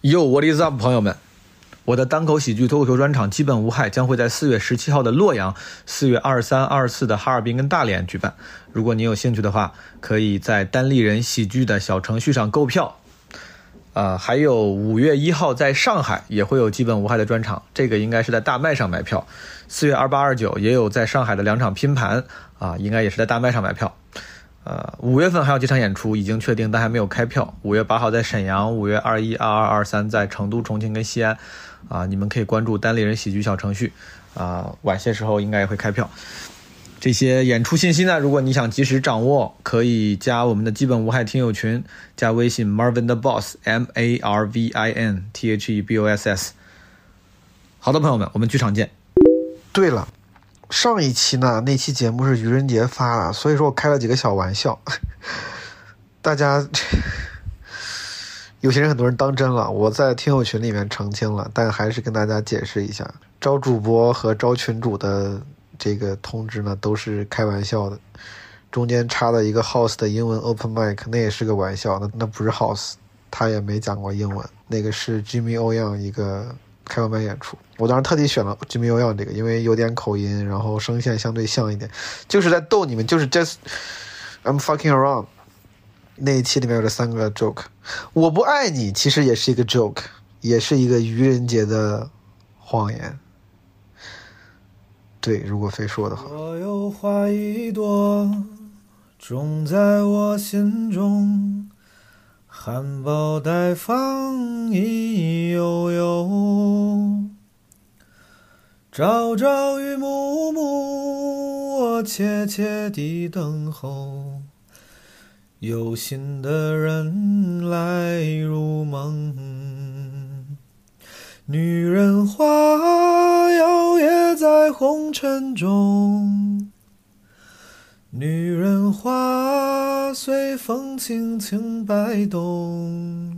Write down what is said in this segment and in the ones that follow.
Yo，What is up，朋友们？我的单口喜剧脱口秀专场《基本无害》将会在四月十七号的洛阳、四月二三、二四的哈尔滨跟大连举办。如果你有兴趣的话，可以在单立人喜剧的小程序上购票。呃，还有五月一号在上海也会有《基本无害》的专场，这个应该是在大麦上买票。四月二八、二九也有在上海的两场拼盘，啊，应该也是在大麦上买票。呃，五月份还有几场演出已经确定，但还没有开票。五月八号在沈阳，五月二一、二二、二三在成都、重庆跟西安，啊，你们可以关注单立人喜剧小程序，啊，晚些时候应该也会开票。这些演出信息呢，如果你想及时掌握，可以加我们的基本无害听友群，加微信 Marvin the Boss M A R V I N T H E B O S S。好的，朋友们，我们剧场见。对了。上一期呢，那期节目是愚人节发的，所以说我开了几个小玩笑，大家 有些人很多人当真了，我在听友群里面澄清了，但还是跟大家解释一下，招主播和招群主的这个通知呢都是开玩笑的，中间插了一个 house 的英文 open mic，那也是个玩笑，那那不是 house，他也没讲过英文，那个是 Jimmy O Young 一个。开完麦演出，我当时特地选了 Jimmy U 这个，因为有点口音，然后声线相对像一点，就是在逗你们，就是 just I'm fucking around。那一期里面有这三个 joke，我不爱你其实也是一个 joke，也是一个愚人节的谎言。对，如果非说的话。我有花一朵，种在我心中。含苞待放，意悠悠。朝朝与暮暮，我切切地等候。有心的人来入梦。女人花摇曳在红尘中。女人花随风轻轻摆动，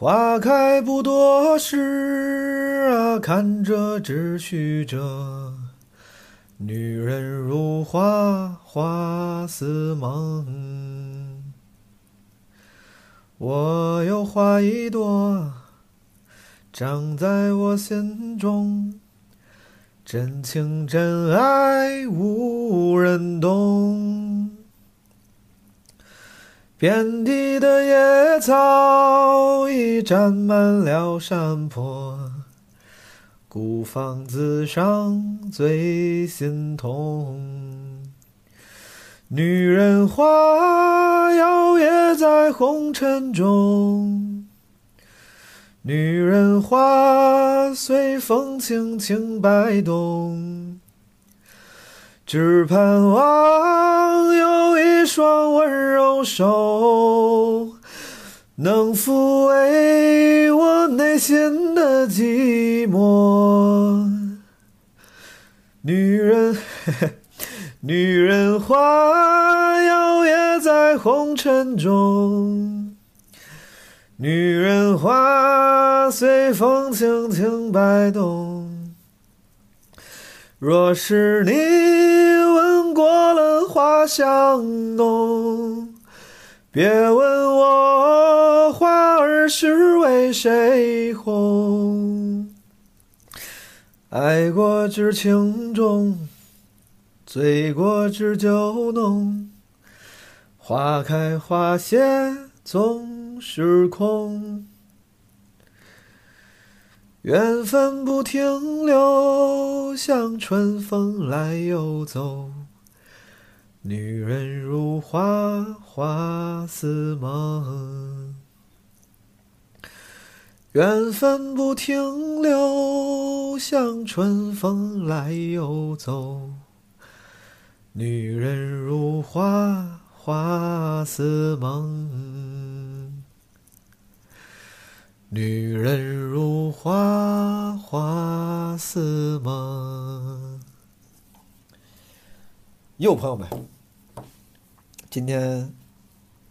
花开不多时啊，看着只须着。女人如花，花似梦。我有花一朵，长在我心中。真情真爱无人懂，遍地的野草已占满了山坡，孤芳自赏最心痛。女人花摇曳在红尘中。女人花随风轻轻摆动，只盼望有一双温柔手，能抚慰我内心的寂寞。女人，女人花摇曳在红尘中。女人花随风轻轻摆动，若是你闻过了花香浓，别问我花儿是为谁红。爱过知情重，醉过知酒浓，花开花谢总。是空，缘分不停留，像春风来又走。女人如花，花似梦。缘分不停留，像春风来又走。女人如花，花似梦。女人如花，花似梦。哟，朋友们，今天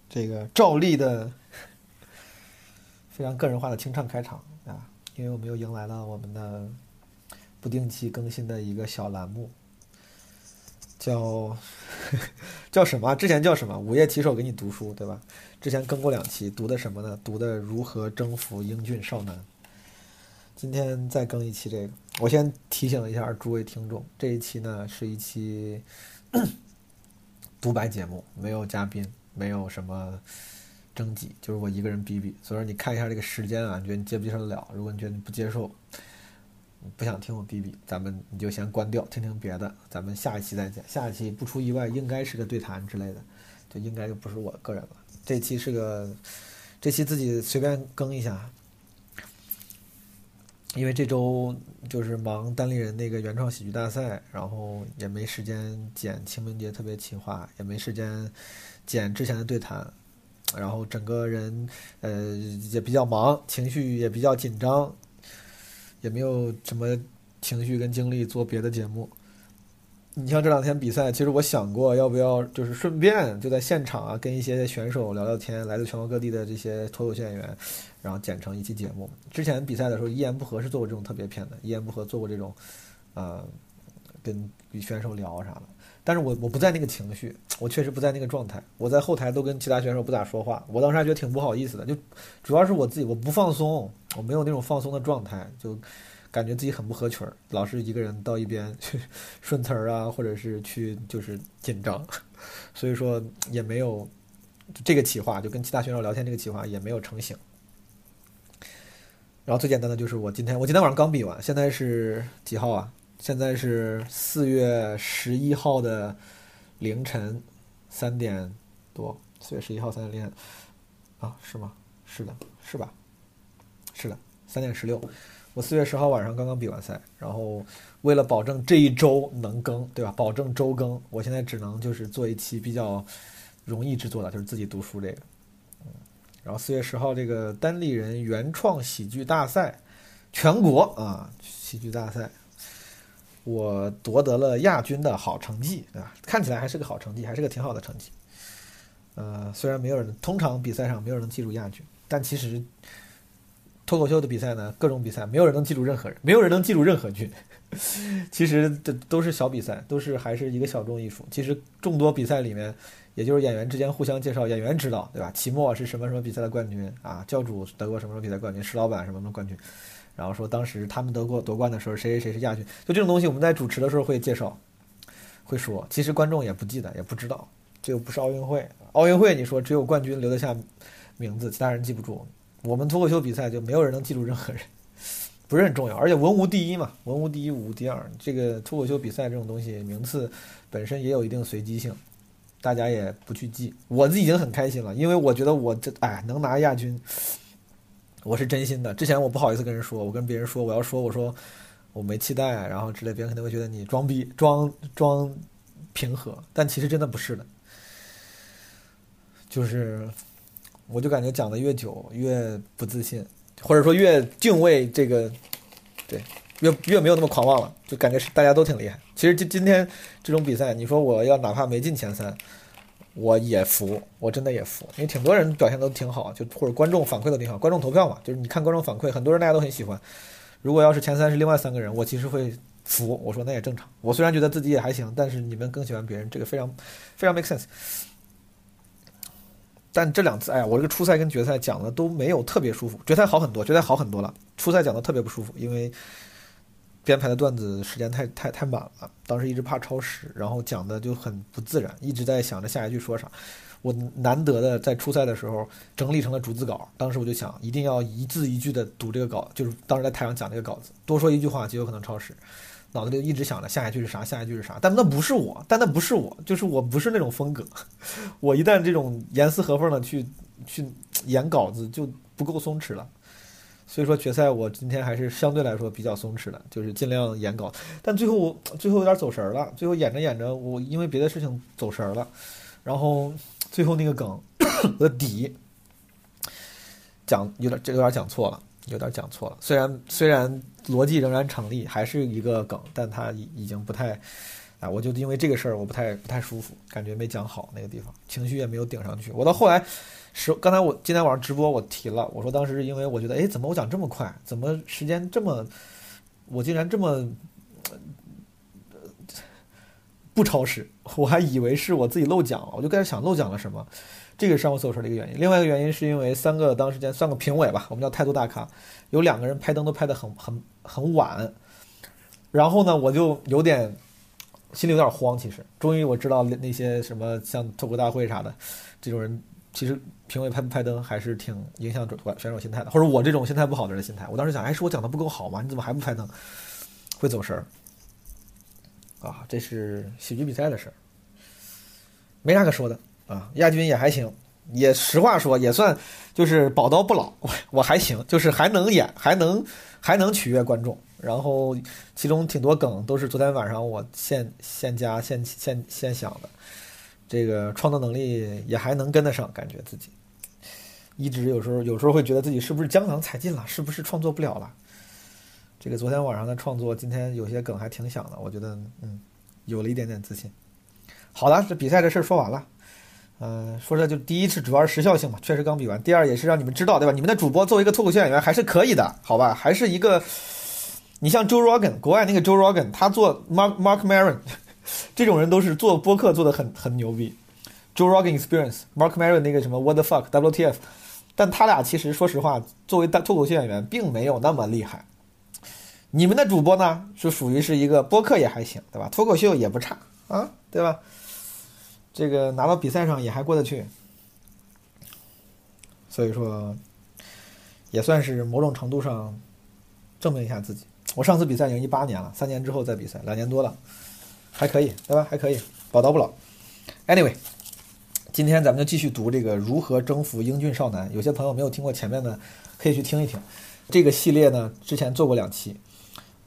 这个照例的非常个人化的清唱开场啊，因为我们又迎来了我们的不定期更新的一个小栏目，叫 叫什么？之前叫什么？午夜提手给你读书，对吧？之前更过两期，读的什么呢？读的如何征服英俊少男。今天再更一期这个，我先提醒一下诸位听众，这一期呢是一期。独白节目没有嘉宾，没有什么征集，就是我一个人哔哔。所以说你看一下这个时间啊，你觉得你接不接受得了？如果你觉得你不接受，不想听我哔哔，咱们你就先关掉，听听别的。咱们下一期再见。下一期不出意外应该是个对谈之类的，就应该就不是我个人了。这期是个，这期自己随便更一下。因为这周就是忙单立人那个原创喜剧大赛，然后也没时间剪清明节特别企划，也没时间剪之前的对谈，然后整个人呃也比较忙，情绪也比较紧张，也没有什么情绪跟精力做别的节目。你像这两天比赛，其实我想过要不要就是顺便就在现场啊，跟一些选手聊聊天，来自全国各地的这些脱口秀演员。然后剪成一期节目。之前比赛的时候，一言不合是做过这种特别片的，一言不合做过这种，呃，跟选手聊啥的。但是我我不在那个情绪，我确实不在那个状态。我在后台都跟其他选手不咋说话，我当时还觉得挺不好意思的。就主要是我自己我不放松，我没有那种放松的状态，就感觉自己很不合群儿，老是一个人到一边去顺词儿啊，或者是去就是紧张，所以说也没有这个企划，就跟其他选手聊天这个企划也没有成型。然后最简单的就是我今天，我今天晚上刚比完，现在是几号啊？现在是四月十一号的凌晨三点多，四月十一号三点零啊？是吗？是的，是吧？是的，三点十六。我四月十号晚上刚刚比完赛，然后为了保证这一周能更，对吧？保证周更，我现在只能就是做一期比较容易制作的，就是自己读书这个。嗯然后四月十号，这个单立人原创喜剧大赛，全国啊喜剧大赛，我夺得了亚军的好成绩，对吧？看起来还是个好成绩，还是个挺好的成绩。呃，虽然没有人，通常比赛上没有人能记住亚军，但其实脱口秀的比赛呢，各种比赛没有人能记住任何人，没有人能记住任何军。其实这都是小比赛，都是还是一个小众艺术。其实众多比赛里面。也就是演员之间互相介绍，演员知道，对吧？期末是什么什么比赛的冠军啊？教主得过什么什么比赛冠军？石老板什么什么冠军？然后说当时他们得过夺冠的时候，谁谁谁是亚军？就这种东西，我们在主持的时候会介绍，会说。其实观众也不记得，也不知道。这又不是奥运会，奥运会你说只有冠军留得下名字，其他人记不住。我们脱口秀比赛就没有人能记住任何人，不是很重要。而且文无第一嘛，文无第一，武无第二。这个脱口秀比赛这种东西，名次本身也有一定随机性。大家也不去记，我已经很开心了，因为我觉得我这哎能拿亚军，我是真心的。之前我不好意思跟人说，我跟别人说我要说我说我没期待，然后之类，别人肯定会觉得你装逼装装平和，但其实真的不是的，就是我就感觉讲的越久越不自信，或者说越敬畏这个，对。越越没有那么狂妄了，就感觉是大家都挺厉害。其实今今天这种比赛，你说我要哪怕没进前三，我也服，我真的也服，因为挺多人表现都挺好，就或者观众反馈都挺好，观众投票嘛，就是你看观众反馈，很多人大家都很喜欢。如果要是前三是另外三个人，我其实会服，我说那也正常。我虽然觉得自己也还行，但是你们更喜欢别人，这个非常非常 make sense。但这两次，哎呀，我这个初赛跟决赛讲的都没有特别舒服，决赛好很多，决赛好很多了，初赛讲的特别不舒服，因为。编排的段子时间太太太满了，当时一直怕超时，然后讲的就很不自然，一直在想着下一句说啥。我难得的在初赛的时候整理成了逐字稿，当时我就想一定要一字一句的读这个稿，就是当时在台上讲这个稿子，多说一句话就有可能超时，脑子里一直想着下一句是啥，下一句是啥。但那不是我，但那不是我，就是我不是那种风格。我一旦这种严丝合缝的去去演稿子，就不够松弛了。所以说决赛我今天还是相对来说比较松弛的，就是尽量演稿，但最后我最后有点走神了，最后演着演着我因为别的事情走神了，然后最后那个梗 的底讲有点这有点讲错了，有点讲错了。虽然虽然逻辑仍然成立，还是一个梗，但它已已经不太，啊，我就因为这个事儿我不太不太舒服，感觉没讲好那个地方，情绪也没有顶上去。我到后来是刚才我今天晚上直播我提了，我说当时因为我觉得，哎，怎么我讲这么快，怎么时间这么，我竟然这么。不超时，我还以为是我自己漏讲了，我就开始想漏讲了什么，这个是让我走神的一个原因。另外一个原因是因为三个当时间算个评委吧，我们叫态度大咖，有两个人拍灯都拍得很很很晚，然后呢，我就有点心里有点慌。其实，终于我知道那些什么像脱口大会啥的这种人，其实评委拍不拍灯还是挺影响选手心态的，或者我这种心态不好的人心态。我当时想，哎，是我讲的不够好吗？你怎么还不拍灯？会走神儿。啊，这是喜剧比赛的事儿，没啥可说的啊。亚军也还行，也实话说也算就是宝刀不老，我还行，就是还能演，还能还能取悦观众。然后其中挺多梗都是昨天晚上我现现加现现现想的，这个创作能力也还能跟得上，感觉自己一直有时候有时候会觉得自己是不是江郎才尽了，是不是创作不了了。这个昨天晚上的创作，今天有些梗还挺响的，我觉得嗯，有了一点点自信。好了，这比赛这事儿说完了，嗯，说这就第一是主要是时效性嘛，确实刚比完。第二也是让你们知道，对吧？你们的主播作为一个脱口秀演员还是可以的，好吧？还是一个，你像 Joe Rogan，国外那个 Joe Rogan，他做 Mark Mark Maron，这种人都是做播客做的很很牛逼。Joe Rogan Experience，Mark Maron 那个什么 What the fuck，WTF，但他俩其实说实话，作为大脱口秀演员，并没有那么厉害。你们的主播呢，是属于是一个播客也还行，对吧？脱口秀也不差啊，对吧？这个拿到比赛上也还过得去，所以说也算是某种程度上证明一下自己。我上次比赛已经一八年了，三年之后再比赛，两年多了，还可以，对吧？还可以，宝刀不老。Anyway，今天咱们就继续读这个《如何征服英俊少男》。有些朋友没有听过前面的，可以去听一听。这个系列呢，之前做过两期。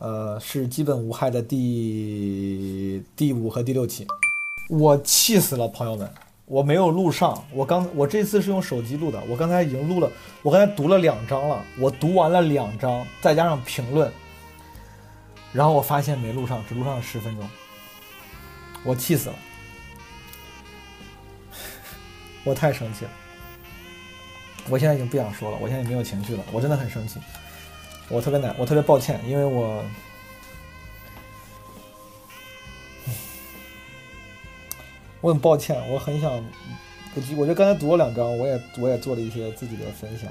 呃，是基本无害的第第五和第六期，我气死了，朋友们，我没有录上，我刚我这次是用手机录的，我刚才已经录了，我刚才读了两章了，我读完了两章，再加上评论，然后我发现没录上，只录上了十分钟，我气死了，我太生气了，我现在已经不想说了，我现在也没有情绪了，我真的很生气。我特别难，我特别抱歉，因为我，我很抱歉，我很想，我我觉得刚才读了两章，我也我也做了一些自己的分享，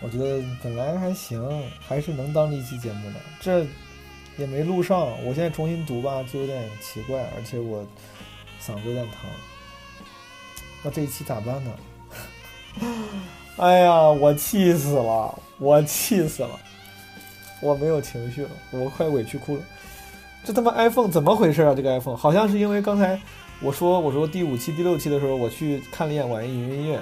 我觉得本来还行，还是能当一期节目的，这也没录上，我现在重新读吧，就有点奇怪，而且我嗓子有点疼，那这一期咋办呢？哎呀，我气死了，我气死了，我没有情绪了，我快委屈哭了。这他妈 iPhone 怎么回事啊？这个 iPhone 好像是因为刚才我说我说第五期、第六期的时候，我去看了一眼网易云音乐，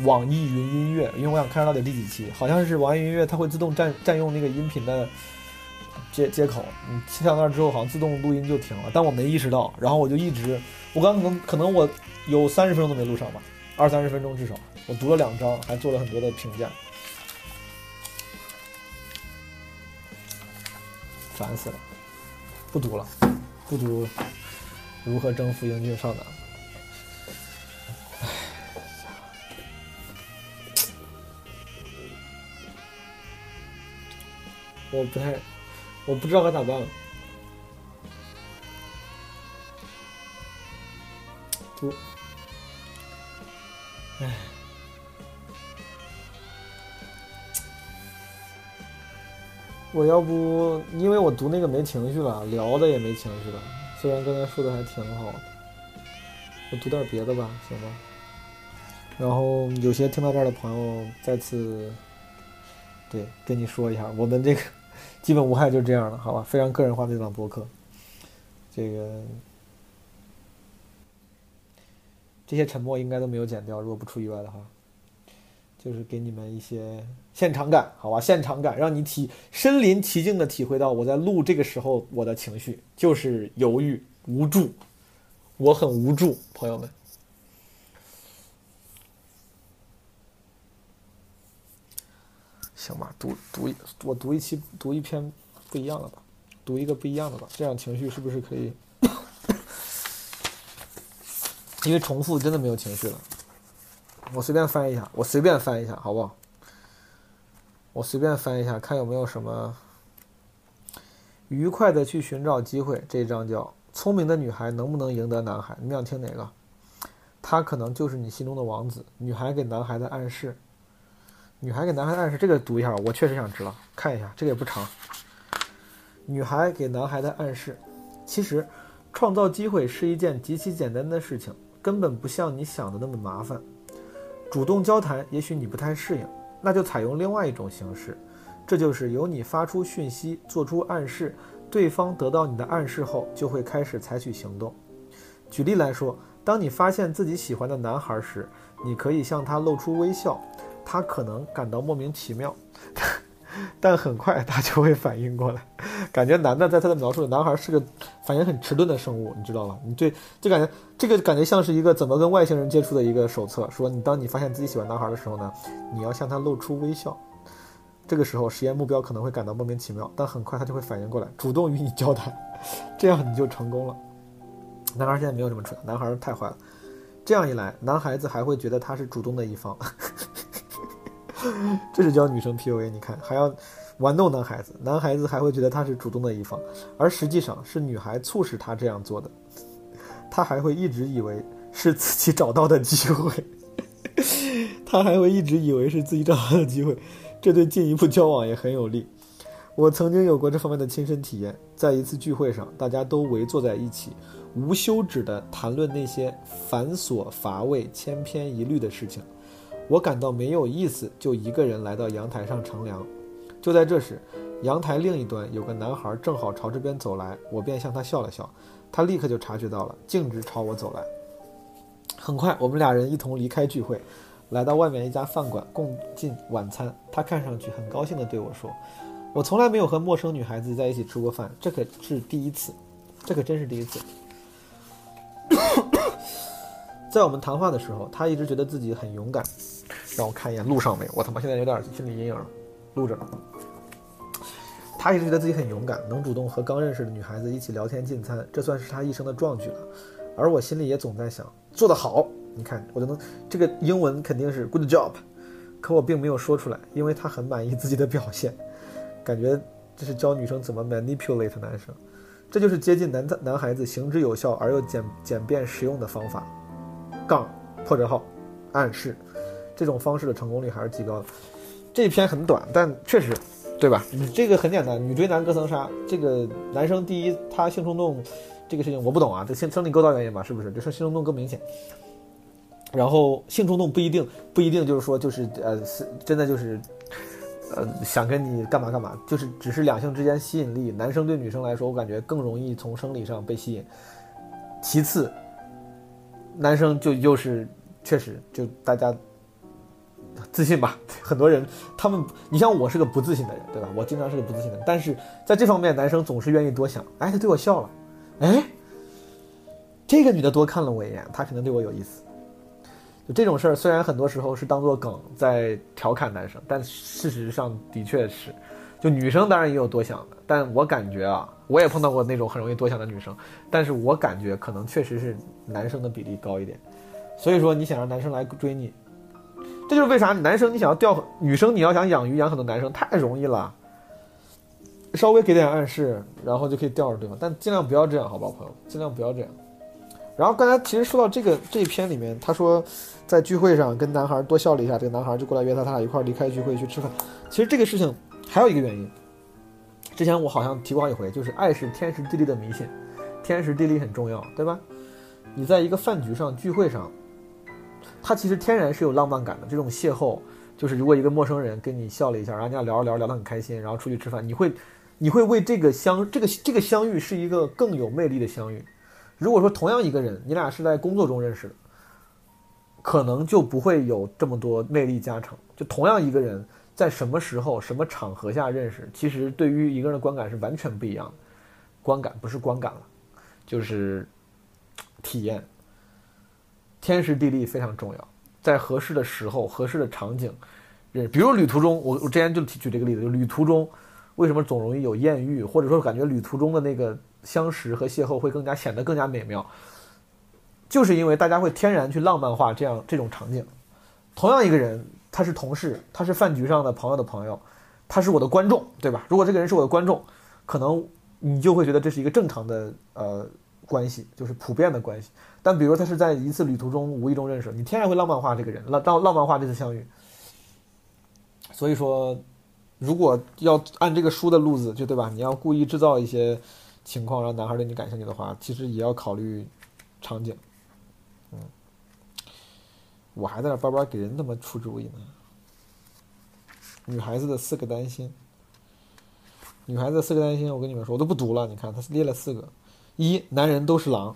网易云音乐，因为我想看到底第几期，好像是网易云音乐它会自动占占用那个音频的接接口，你切到那儿之后，好像自动录音就停了，但我没意识到，然后我就一直，我刚可能可能我有三十分钟都没录上吧，二三十分钟至少。我读了两章，还做了很多的评价，烦死了，不读了，不读如何征服英俊少男。我不太，我不知道该咋办了。读，唉。我要不，因为我读那个没情绪了，聊的也没情绪了。虽然刚才说的还挺好的，我读点别的吧，行吗？然后有些听到这儿的朋友，再次对跟你说一下，我们这个基本无害就这样了，好吧？非常个人化的一档播客，这个这些沉默应该都没有剪掉，如果不出意外的话。就是给你们一些现场感，好吧？现场感，让你体身临其境的体会到我在录这个时候我的情绪，就是犹豫、无助，我很无助，朋友们。行吧，读读一我读一期读一篇不一样的吧，读一个不一样的吧，这样情绪是不是可以？因为重复真的没有情绪了。我随便翻一下，我随便翻一下，好不好？我随便翻一下，看有没有什么愉快的去寻找机会。这一章叫“聪明的女孩能不能赢得男孩”，你们想听哪个？他可能就是你心中的王子。女孩给男孩的暗示，女孩给男孩暗示，这个读一下，我确实想知道，看一下，这个也不长。女孩给男孩的暗示，其实创造机会是一件极其简单的事情，根本不像你想的那么麻烦。主动交谈，也许你不太适应，那就采用另外一种形式，这就是由你发出讯息，做出暗示，对方得到你的暗示后，就会开始采取行动。举例来说，当你发现自己喜欢的男孩时，你可以向他露出微笑，他可能感到莫名其妙。但很快他就会反应过来，感觉男的在他的描述里，男孩是个反应很迟钝的生物，你知道吗？你对，就感觉这个感觉像是一个怎么跟外星人接触的一个手册。说你当你发现自己喜欢男孩的时候呢，你要向他露出微笑。这个时候实验目标可能会感到莫名其妙，但很快他就会反应过来，主动与你交谈，这样你就成功了。男孩现在没有这么蠢，男孩太坏了。这样一来，男孩子还会觉得他是主动的一方。这是教女生 PUA，你看还要玩弄男孩子，男孩子还会觉得他是主动的一方，而实际上是女孩促使他这样做的，他还会一直以为是自己找到的机会，他还会一直以为是自己找到的机会，这对进一步交往也很有利。我曾经有过这方面的亲身体验，在一次聚会上，大家都围坐在一起，无休止地谈论那些繁琐乏味、千篇一律的事情。我感到没有意思，就一个人来到阳台上乘凉。就在这时，阳台另一端有个男孩正好朝这边走来，我便向他笑了笑。他立刻就察觉到了，径直朝我走来。很快，我们俩人一同离开聚会，来到外面一家饭馆共进晚餐。他看上去很高兴地对我说：“我从来没有和陌生女孩子在一起吃过饭，这可是第一次，这可真是第一次。”在我们谈话的时候，他一直觉得自己很勇敢。让我看一眼录上没有？我他妈现在有点心理阴影了。录着呢。他一直觉得自己很勇敢，能主动和刚认识的女孩子一起聊天进餐，这算是他一生的壮举了。而我心里也总在想，做得好！你看，我就能这个英文肯定是 good job，可我并没有说出来，因为他很满意自己的表现，感觉这是教女生怎么 manipulate 男生，这就是接近男男孩子行之有效而又简简便实用的方法。杠破折号暗示。这种方式的成功率还是极高的。这一篇很短，但确实，对吧？你这个很简单，女追男隔层纱。这个男生第一，他性冲动，这个事情我不懂啊，这性生理构造原因吧，是不是？就是性冲动更明显。然后性冲动不一定不一定就是说就是呃是真的就是呃想跟你干嘛干嘛，就是只是两性之间吸引力。男生对女生来说，我感觉更容易从生理上被吸引。其次，男生就又是确实就大家。自信吧，很多人他们，你像我是个不自信的人，对吧？我经常是个不自信的人，但是在这方面，男生总是愿意多想。哎，他对我笑了，哎，这个女的多看了我一眼，她可能对我有意思。就这种事儿，虽然很多时候是当做梗在调侃男生，但事实上的确是，就女生当然也有多想的，但我感觉啊，我也碰到过那种很容易多想的女生，但是我感觉可能确实是男生的比例高一点。所以说，你想让男生来追你。这就是为啥男生你想要钓女生，你要想养鱼养很多男生太容易了，稍微给点暗示，然后就可以钓着对方。但尽量不要这样，好不好，朋友？尽量不要这样。然后刚才其实说到这个这一篇里面，他说在聚会上跟男孩多笑了一下，这个男孩就过来约他，他俩一块离开聚会去吃饭。其实这个事情还有一个原因，之前我好像提过好几回，就是爱是天时地利的迷信，天时地利很重要，对吧？你在一个饭局上聚会上。他其实天然是有浪漫感的。这种邂逅，就是如果一个陌生人跟你笑了一下，然后你俩聊着聊聊得很开心，然后出去吃饭，你会，你会为这个相这个这个相遇是一个更有魅力的相遇。如果说同样一个人，你俩是在工作中认识的，可能就不会有这么多魅力加成。就同样一个人，在什么时候、什么场合下认识，其实对于一个人的观感是完全不一样的。观感不是观感了，就是体验。天时地利非常重要，在合适的时候、合适的场景，比如旅途中，我我之前就提举这个例子，就旅途中为什么总容易有艳遇，或者说感觉旅途中的那个相识和邂逅会更加显得更加美妙，就是因为大家会天然去浪漫化这样这种场景。同样一个人，他是同事，他是饭局上的朋友的朋友，他是我的观众，对吧？如果这个人是我的观众，可能你就会觉得这是一个正常的呃关系，就是普遍的关系。但比如他是在一次旅途中无意中认识，你天然会浪漫化这个人，浪浪浪漫化这次相遇。所以说，如果要按这个书的路子，就对吧？你要故意制造一些情况让男孩对你感兴趣的话，其实也要考虑场景。嗯，我还在那叭叭给人他妈出主意呢。女孩子的四个担心，女孩子四个担心，我跟你们说，我都不读了。你看，他列了四个：一，男人都是狼；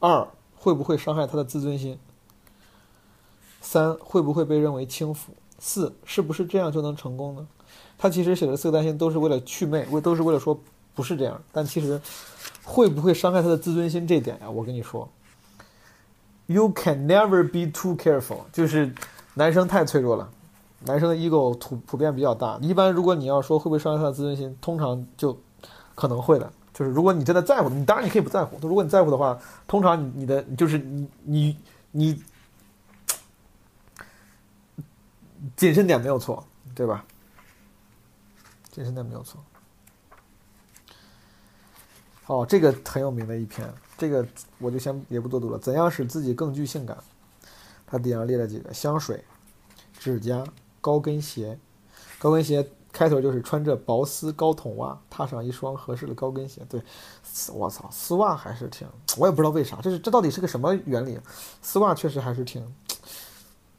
二，会不会伤害他的自尊心；三，会不会被认为轻浮。四是不是这样就能成功呢？他其实写的四个担心都是为了祛魅，为都是为了说不是这样。但其实会不会伤害他的自尊心这点呀？我跟你说，You can never be too careful。就是男生太脆弱了，男生的 ego 普普遍比较大。一般如果你要说会不会伤害他的自尊心，通常就可能会的。就是如果你真的在乎，你当然你可以不在乎。如果你在乎的话，通常你你的就是你你你。谨慎点没有错，对吧？谨慎点没有错。哦，这个很有名的一篇，这个我就先也不多读了。怎样使自己更具性感？他底下列了几个：香水、指甲、高跟鞋。高跟鞋开头就是穿着薄丝高筒袜，踏上一双合适的高跟鞋。对，我操，丝袜还是挺……我也不知道为啥，这是这到底是个什么原理？丝袜确实还是挺。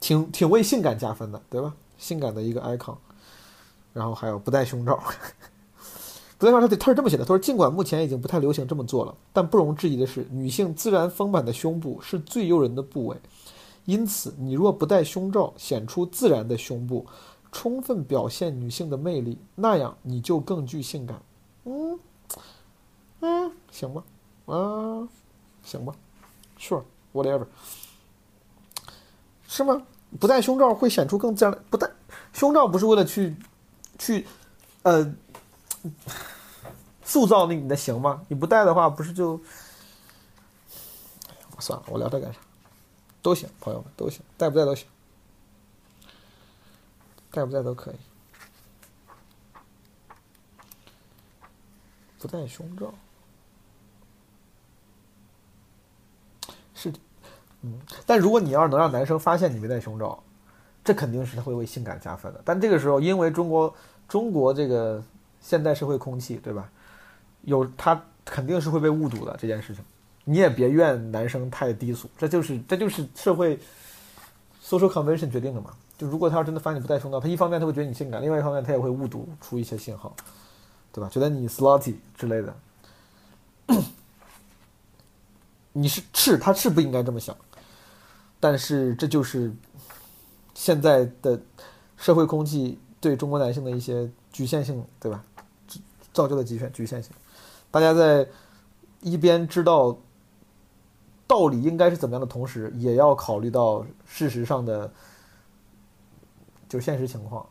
挺挺为性感加分的，对吧？性感的一个 icon，然后还有不戴胸罩，不戴胸罩，对他是这么写的，他说尽管目前已经不太流行这么做了，但不容置疑的是，女性自然丰满的胸部是最诱人的部位，因此你若不戴胸罩，显出自然的胸部，充分表现女性的魅力，那样你就更具性感。嗯嗯，行吧，啊，行吧，Sure，whatever。是吗？不戴胸罩会显出更自然。不戴胸罩不是为了去，去，呃，塑造那你的型吗？你不戴的话，不是就……算了，我聊这干啥？都行，朋友们都行，戴不戴都行，戴不戴都可以。不戴胸罩是。嗯，但如果你要是能让男生发现你没戴胸罩，这肯定是他会为性感加分的。但这个时候，因为中国中国这个现代社会空气，对吧？有他肯定是会被误读的这件事情。你也别怨男生太低俗，这就是这就是社会 social convention 决定的嘛。就如果他要真的发现你不戴胸罩，他一方面他会觉得你性感，另外一方面他也会误读出一些信号，对吧？觉得你 slutty 之类的。你是是他是不应该这么想。但是这就是现在的社会空气对中国男性的一些局限性，对吧？造就的局限局限性。大家在一边知道道理应该是怎么样的同时，也要考虑到事实上的就是现实情况。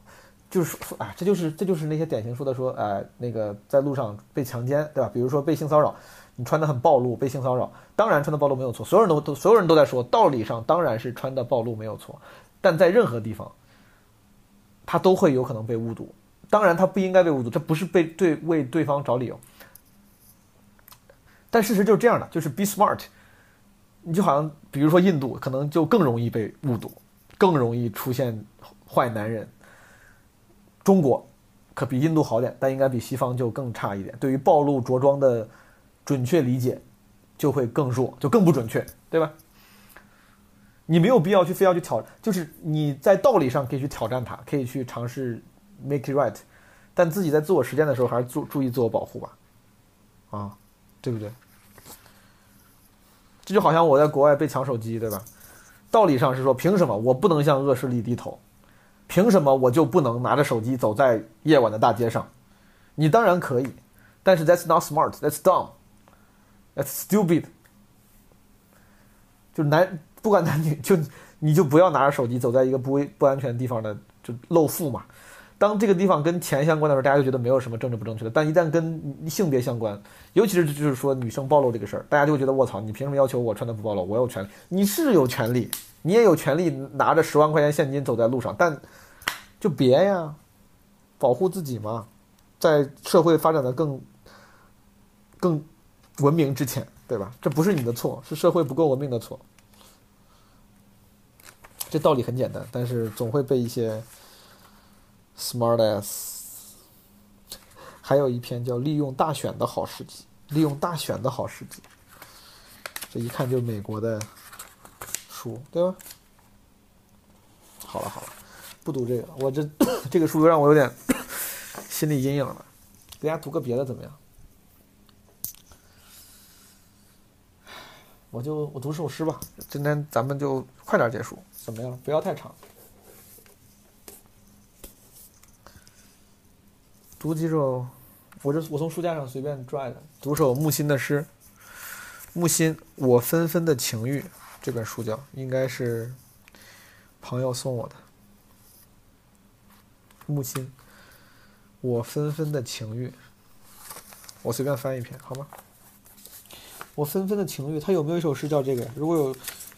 就是说，哎，这就是这就是那些典型说的说，哎，那个在路上被强奸，对吧？比如说被性骚扰。你穿的很暴露，被性骚扰，当然穿的暴露没有错，所有人都都所有人都在说，道理上当然是穿的暴露没有错，但在任何地方，他都会有可能被误读，当然他不应该被误读，这不是被对为对方找理由，但事实就是这样的，就是 be smart，你就好像比如说印度可能就更容易被误读，更容易出现坏男人，中国可比印度好点，但应该比西方就更差一点，对于暴露着装的。准确理解，就会更弱，就更不准确，对吧？你没有必要去非要去挑，就是你在道理上可以去挑战他，可以去尝试 make it right，但自己在自我实践的时候还是注注意自我保护吧，啊，对不对？这就好像我在国外被抢手机，对吧？道理上是说，凭什么我不能向恶势力低头？凭什么我就不能拿着手机走在夜晚的大街上？你当然可以，但是 that's not smart，that's dumb。That's stupid。就男不管男女，就你就不要拿着手机走在一个不不安全的地方的就露富嘛。当这个地方跟钱相关的时候，大家就觉得没有什么政治不正确的。但一旦跟性别相关，尤其是就是说女生暴露这个事儿，大家就会觉得我操，你凭什么要求我穿的不暴露？我有权利，你是有权利，你也有权利拿着十万块钱现金走在路上，但就别呀，保护自己嘛，在社会发展的更更文明之前，对吧？这不是你的错，是社会不够文明的错。这道理很简单，但是总会被一些。Smart ass，还有一篇叫《利用大选的好时机》，利用大选的好时机，这一看就是美国的书，对吧？好了好了，不读这个，我这这个书又让我有点心理阴影了。给大家读个别的怎么样？我就我读首诗吧，今天咱们就快点结束，怎么样？不要太长。读几首，我这我从书架上随便拽的。读首木心的诗，木心《我纷纷的情欲》这本书叫，应该是朋友送我的。木心《我纷纷的情欲》，我随便翻一篇好吗？我纷纷的情欲，他有没有一首诗叫这个？如果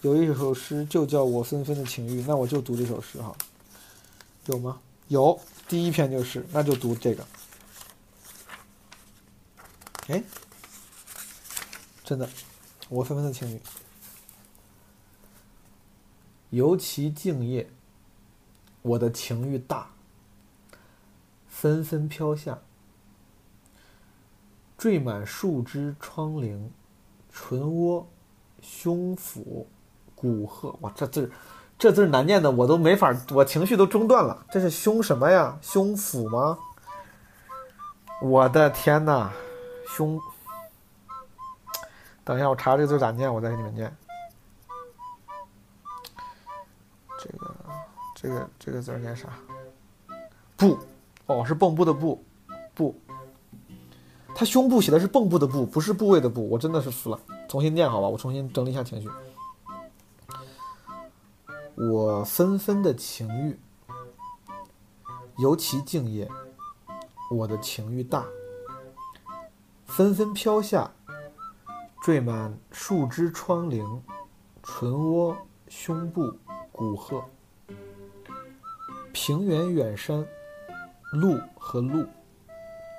有，有一首诗就叫我纷纷的情欲，那我就读这首诗哈。有吗？有。第一篇就是，那就读这个。哎，真的，我纷纷的情欲，尤其敬业，我的情欲大，纷纷飘下，缀满树枝窗棂，唇窝，胸腹，骨褐。哇，这字。这字难念的，我都没法，我情绪都中断了。这是胸什么呀？胸腹吗？我的天哪，胸！等一下，我查这字咋念，我再给你们念。这个，这个，这个字念啥？部，哦，是蚌埠的埠，部。他胸部写的是蚌埠的埠，不是部位的部，我真的是服了。重新念好吧，我重新整理一下情绪。我纷纷的情欲，尤其敬业。我的情欲大，纷纷飘下，缀满树枝窗棂，唇窝、胸部、骨褐。平原、远山、路和路，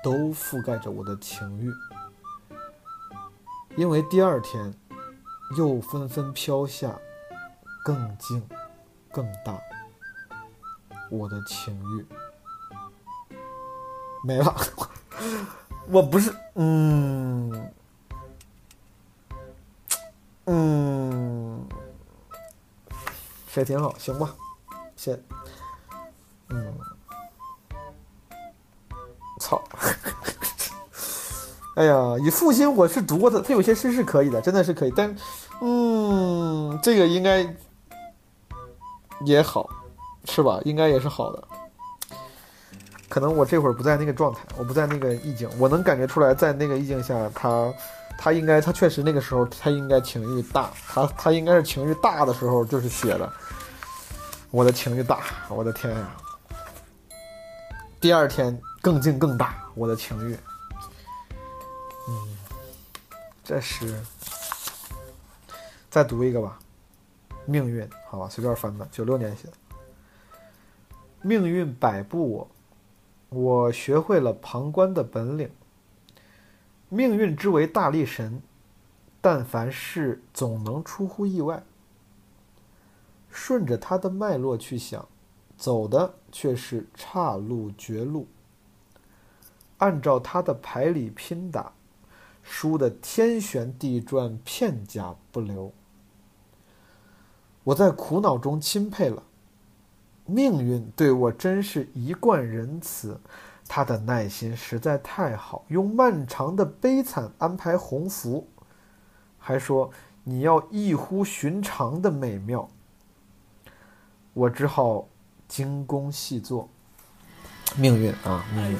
都覆盖着我的情欲。因为第二天，又纷纷飘下，更静。更大，我的情欲没了。我不是，嗯嗯，写挺好，行吧？先，嗯，操！哎呀，以父心我是读过的，他有些诗是可以的，真的是可以，但，嗯，这个应该。也好，是吧？应该也是好的。可能我这会儿不在那个状态，我不在那个意境，我能感觉出来，在那个意境下，他，他应该，他确实那个时候，他应该情欲大，他他应该是情欲大的时候，就是写的。我的情欲大，我的天呀！第二天更劲更大，我的情欲。嗯，这是。再读一个吧。命运，好吧，随便翻的，九六年写的。命运摆布我，我学会了旁观的本领。命运之为大力神，但凡事总能出乎意外。顺着他的脉络去想，走的却是岔路绝路。按照他的牌理拼打，输的天旋地转，片甲不留。我在苦恼中钦佩了命运，对我真是一贯仁慈。他的耐心实在太好，用漫长的悲惨安排鸿福，还说你要异乎寻常的美妙。我只好精工细作。命运啊，命运。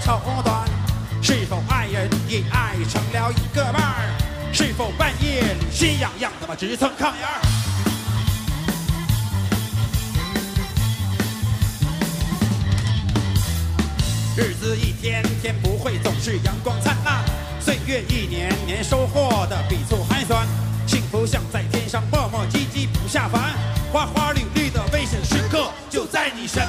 绸缎？是否爱人已爱成了一个伴儿？是否半夜里心痒痒的我直蹭炕沿儿？日子一天天不会总是阳光灿烂，岁月一年年收获的比醋还酸。幸福像在天上磨磨唧唧不下凡，花花绿绿的危险时刻就在你身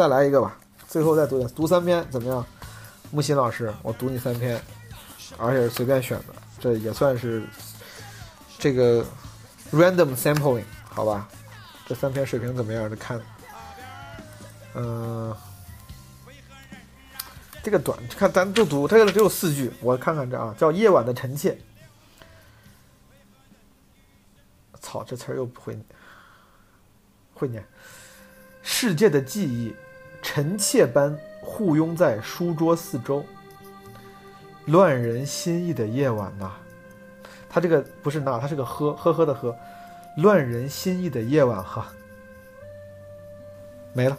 再来一个吧，最后再读点，读三篇怎么样？木心老师，我读你三篇，而且是随便选的，这也算是这个 random sampling，好吧？这三篇水平怎么样？的看，嗯、这个短，看咱就读，这个只有四句，我看看这啊，叫夜晚的臣妾。操，这词儿又不会，会念。世界的记忆，臣妾般护拥在书桌四周。乱人心意的夜晚呐、他这个不是那，他是个呵呵呵的呵，乱人心意的夜晚哈，没了。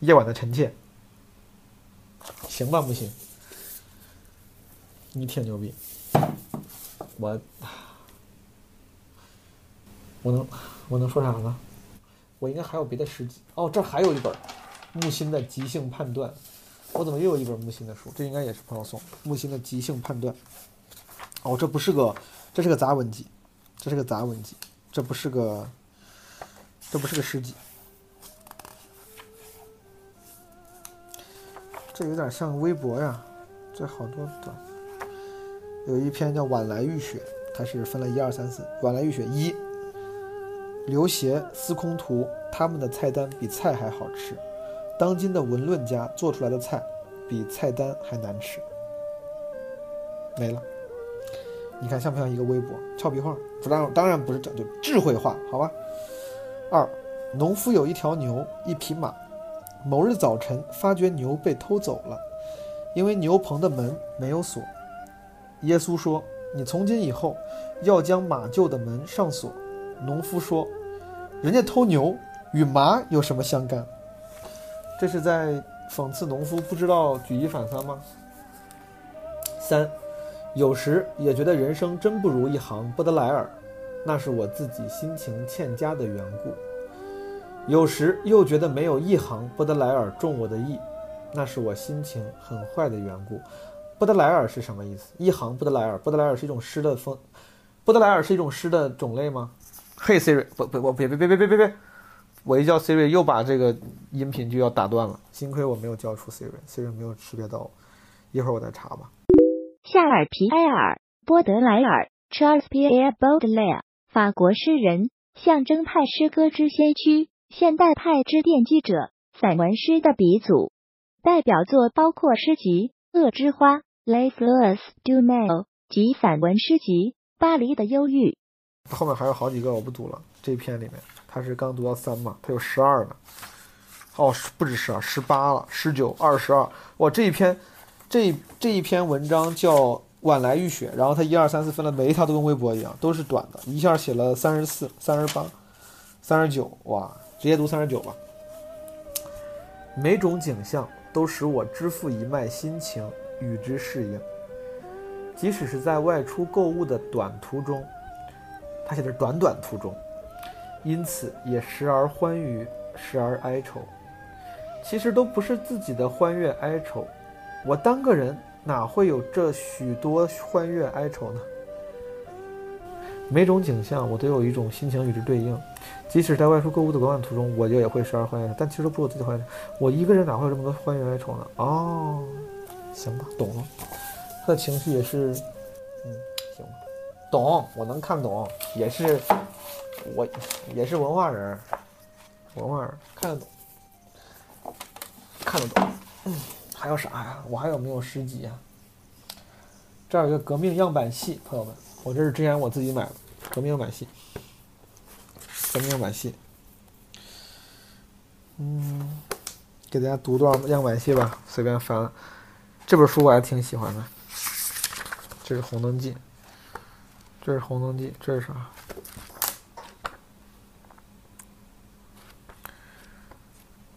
夜晚的臣妾，行吧，不行？你挺牛逼，我我能我能说啥呢？我应该还有别的诗集哦，这还有一本木心的即兴判断。我怎么又有一本木心的书？这应该也是朋友送的。木心的即兴判断。哦，这不是个，这是个杂文集，这是个杂文集，这不是个，这不是个诗集。这有点像微博呀，这好多短。有一篇叫《晚来浴雪》，它是分了一二三四。晚来浴雪一，刘协、司空图他们的菜单比菜还好吃，当今的文论家做出来的菜比菜单还难吃。没了，你看像不像一个微博俏皮话？不当当然不是这就智慧话，好吧。二，农夫有一条牛，一匹马。某日早晨，发觉牛被偷走了，因为牛棚的门没有锁。耶稣说：“你从今以后要将马厩的门上锁。”农夫说：“人家偷牛与马有什么相干？”这是在讽刺农夫不知道举一反三吗？三，有时也觉得人生真不如一行波德莱尔，那是我自己心情欠佳的缘故。有时又觉得没有一行波德莱尔中我的意，那是我心情很坏的缘故。波德莱尔是什么意思？一行波德莱尔，波德莱尔是一种诗的风，波德莱尔是一种诗的种类吗？嘿 Siri，不不，我别别别别别别别，我一叫 Siri 又把这个音频就要打断了，幸亏我没有叫出 Siri，Siri 没有识别到我，一会儿我再查吧。夏尔皮埃尔·波德莱尔 （Charles Pierre Baudelaire），法国诗人，象征派诗歌之先驱，现代派之奠基者，散文诗的鼻祖。代表作包括诗集《恶之花》（Les Fleurs du Mal） 及散文诗集《巴黎的忧郁》。后面还有好几个我不读了，这一篇里面他是刚读到三嘛，他有十二呢。哦，不止十二，十八了，十九、二十二。哇，这一篇，这这一篇文章叫《晚来浴雪》，然后他一二三四分了，每一条都跟微博一样，都是短的，一下写了三十四、三十八、三十九，哇，直接读三十九吧。每种景象都使我支付一脉心情，与之适应。即使是在外出购物的短途中，他写的是短短途中，因此也时而欢愉，时而哀愁。其实都不是自己的欢悦哀愁，我单个人哪会有这许多欢悦哀愁呢？每种景象我都有一种心情与之对应，即使在外出购物的短短途中，我就也会时而欢悦，但其实不是我自己欢悦。我一个人哪会有这么多欢悦哀愁呢？哦，行吧，懂了。他的情绪也是，嗯，行吧，懂，我能看懂，也是，我也是文化人，文化人看得懂，看得懂。还有啥呀？我还有没有诗集啊？这儿有个革命样板戏，朋友们，我这是之前我自己买的，革命样板戏，革命样板戏。嗯，给大家读段样板戏吧，随便翻。这本书我还挺喜欢的。这是《红灯记》，这是《红灯记》，这是啥？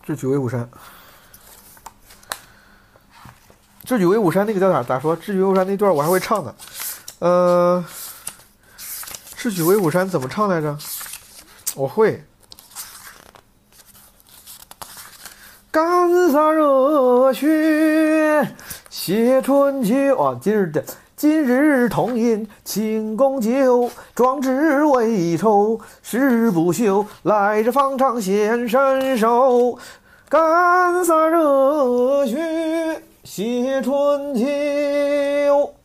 智取威虎山。智取威虎山那个叫啥？咋说？智取威虎山那段我还会唱呢。呃，智取威虎山怎么唱来着？我会。干洒热血写春秋啊！今日的今日同饮庆功酒，壮志未酬誓不休。来日方长显身手，干洒热血写春秋。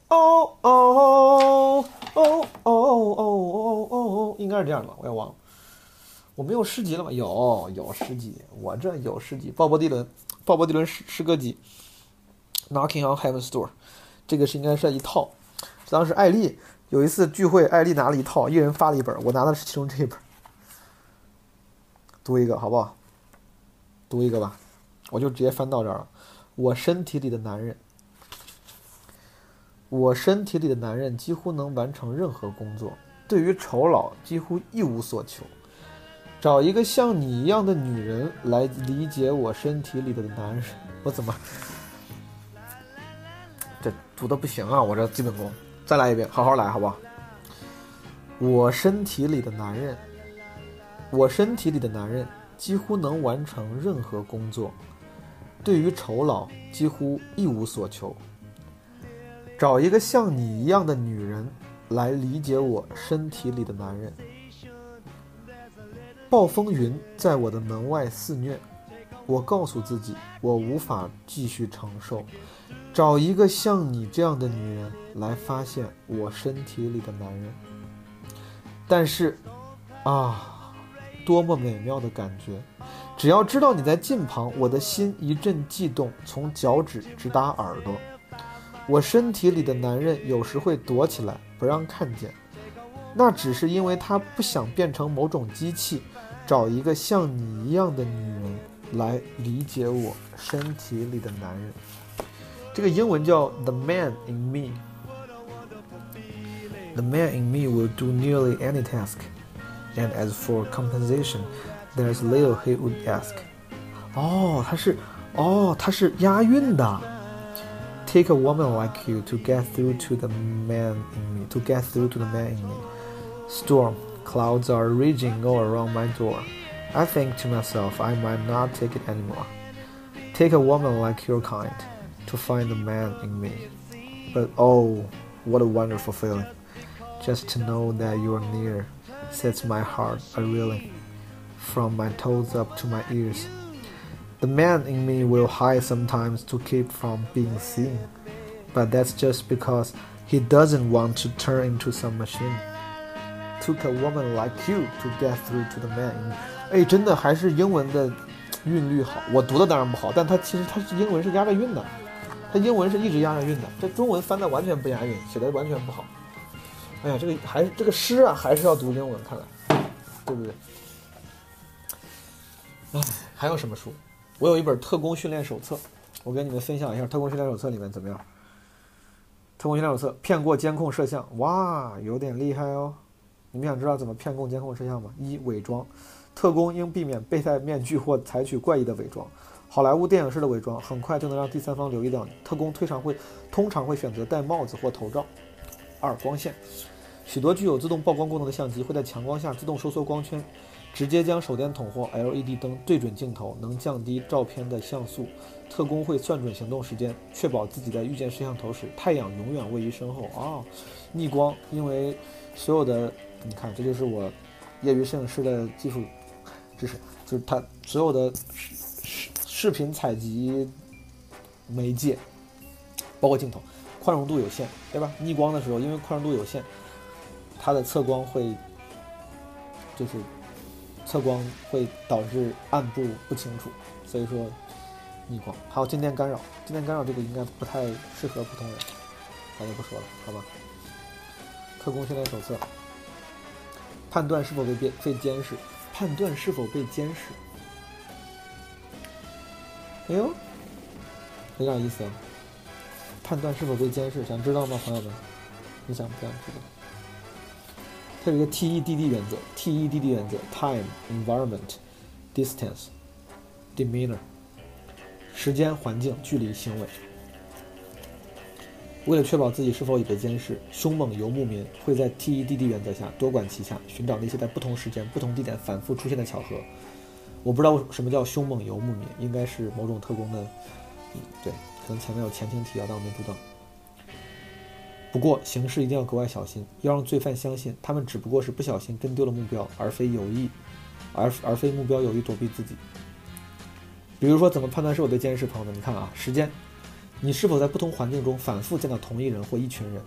哦哦哦哦哦哦哦哦，应该是这样的吧？我也忘了。我没有诗集了吗？有有诗集，我这有诗集。鲍勃迪伦，鲍勃迪伦诗诗歌集，Knocking on Heaven's Door，这个是应该是一套。当时艾丽有一次聚会，艾丽拿了一套，一人发了一本，我拿的是其中这一本。读一个好不好？读一个吧，我就直接翻到这儿了。我身体里的男人，我身体里的男人几乎能完成任何工作，对于酬劳几乎一无所求。找一个像你一样的女人来理解我身体里的男人，我怎么这读的不行啊？我这基本功，再来一遍，好好来，好不好？我身体里的男人，我身体里的男人几乎能完成任何工作，对于酬劳几乎一无所求。找一个像你一样的女人来理解我身体里的男人。暴风云在我的门外肆虐，我告诉自己，我无法继续承受。找一个像你这样的女人来发现我身体里的男人。但是，啊，多么美妙的感觉！只要知道你在近旁，我的心一阵悸动，从脚趾直达耳朵。我身体里的男人有时会躲起来，不让看见。那只是因为他不想变成某种机器。找一个像你一样的女人来理解我身体里的男人。这个英文叫 The Man in Me。The man in me will do nearly any task, and as for compensation, there's little he would ask. 哦，它是，哦，它是押韵的。Take a woman like you to get through to the man in me, to get through to the man in me. Storm. Clouds are raging all around my door. I think to myself, I might not take it anymore. Take a woman like your kind to find the man in me. But oh, what a wonderful feeling. Just to know that you are near sets my heart a reeling from my toes up to my ears. The man in me will hide sometimes to keep from being seen, but that's just because he doesn't want to turn into some machine. Took a woman like you to get through to the man。哎，真的还是英文的韵律好。我读的当然不好，但它其实它是英文是押着韵的，它英文是一直押着韵的。这中文翻的完全不押韵，写的完全不好。 哎呀，这个还是这个诗啊，还是要读英文，看来，对不对？哎，还有什么书？我有一本特工训练手册，我跟你们分享一下特工训练手册里面怎么样？特工训练手册骗过监控摄像，哇，有点厉害哦。你们想知道怎么骗过监控摄像吗？一、伪装，特工应避免被戴面具或采取怪异的伪装。好莱坞电影式的伪装很快就能让第三方留意到你。特工通常会通常会选择戴帽子或头罩。二、光线，许多具有自动曝光功能的相机会在强光下自动收缩光圈，直接将手电筒或 LED 灯对准镜头，能降低照片的像素。特工会算准行动时间，确保自己在遇见摄像头时，太阳永远位于身后。啊，逆光，因为所有的。你看，这就是我业余摄影师的技术知识，就是它所有的视视频采集媒介，包括镜头，宽容度有限，对吧？逆光的时候，因为宽容度有限，它的测光会就是测光会导致暗部不清楚，所以说逆光。还有静电干扰，静电干扰这个应该不太适合普通人，咱就不说了，好吧？特工训练手册。判断是否被被被监视，判断是否被监视。哎呦，有点意思啊！判断是否被监视，想知道吗，朋友们？你想不想知道？它有一个 TEDD 原则，TEDD 原则：time、environment、distance、demeanor。时间、环境、距离、行为。为了确保自己是否已被监视，凶猛游牧民会在 TEDD 原则下多管齐下，寻找那些在不同时间、不同地点反复出现的巧合。我不知道什么叫凶猛游牧民，应该是某种特工的，对，可能前面有前情提要，但我没读到。不过行事一定要格外小心，要让罪犯相信他们只不过是不小心跟丢了目标，而非有意，而而非目标有意躲避自己。比如说，怎么判断是否被监视？朋友们，你看啊，时间，你是否在不同环境中反复见到同一人或一群人？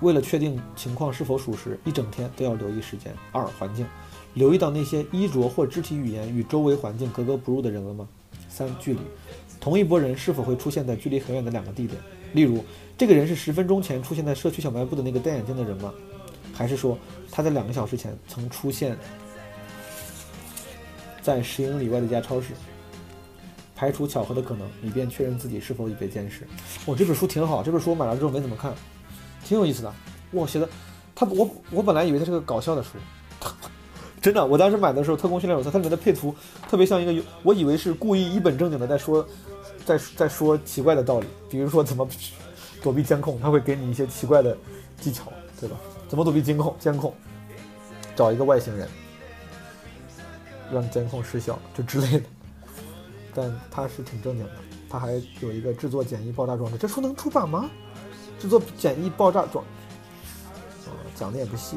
为了确定情况是否属实，一整天都要留意时间。二、环境，留意到那些衣着或肢体语言与周围环境格格不入的人了吗？三、距离，同一拨人是否会出现在距离很远的两个地点？例如，这个人是十分钟前出现在社区小卖部的那个戴眼镜的人吗？还是说他在两个小时前曾出现？在十英里外的一家超市，排除巧合的可能，以便确认自己是否已被监视。哦，这本书挺好，这本书我买了之后没怎么看，挺有意思的。哇，写的，他我我本来以为它是个搞笑的书，真的，我当时买的时候，《特工训练手册》它里面的配图特别像一个，我以为是故意一本正经的在说，在在说奇怪的道理，比如说怎么躲避监控，他会给你一些奇怪的技巧，对吧？怎么躲避监控？监控，找一个外星人。让监控失效，就之类的，但它是挺正经的。它还有一个制作简易爆炸装置，这书能出版吗？制作简易爆炸装，呃，讲的也不细。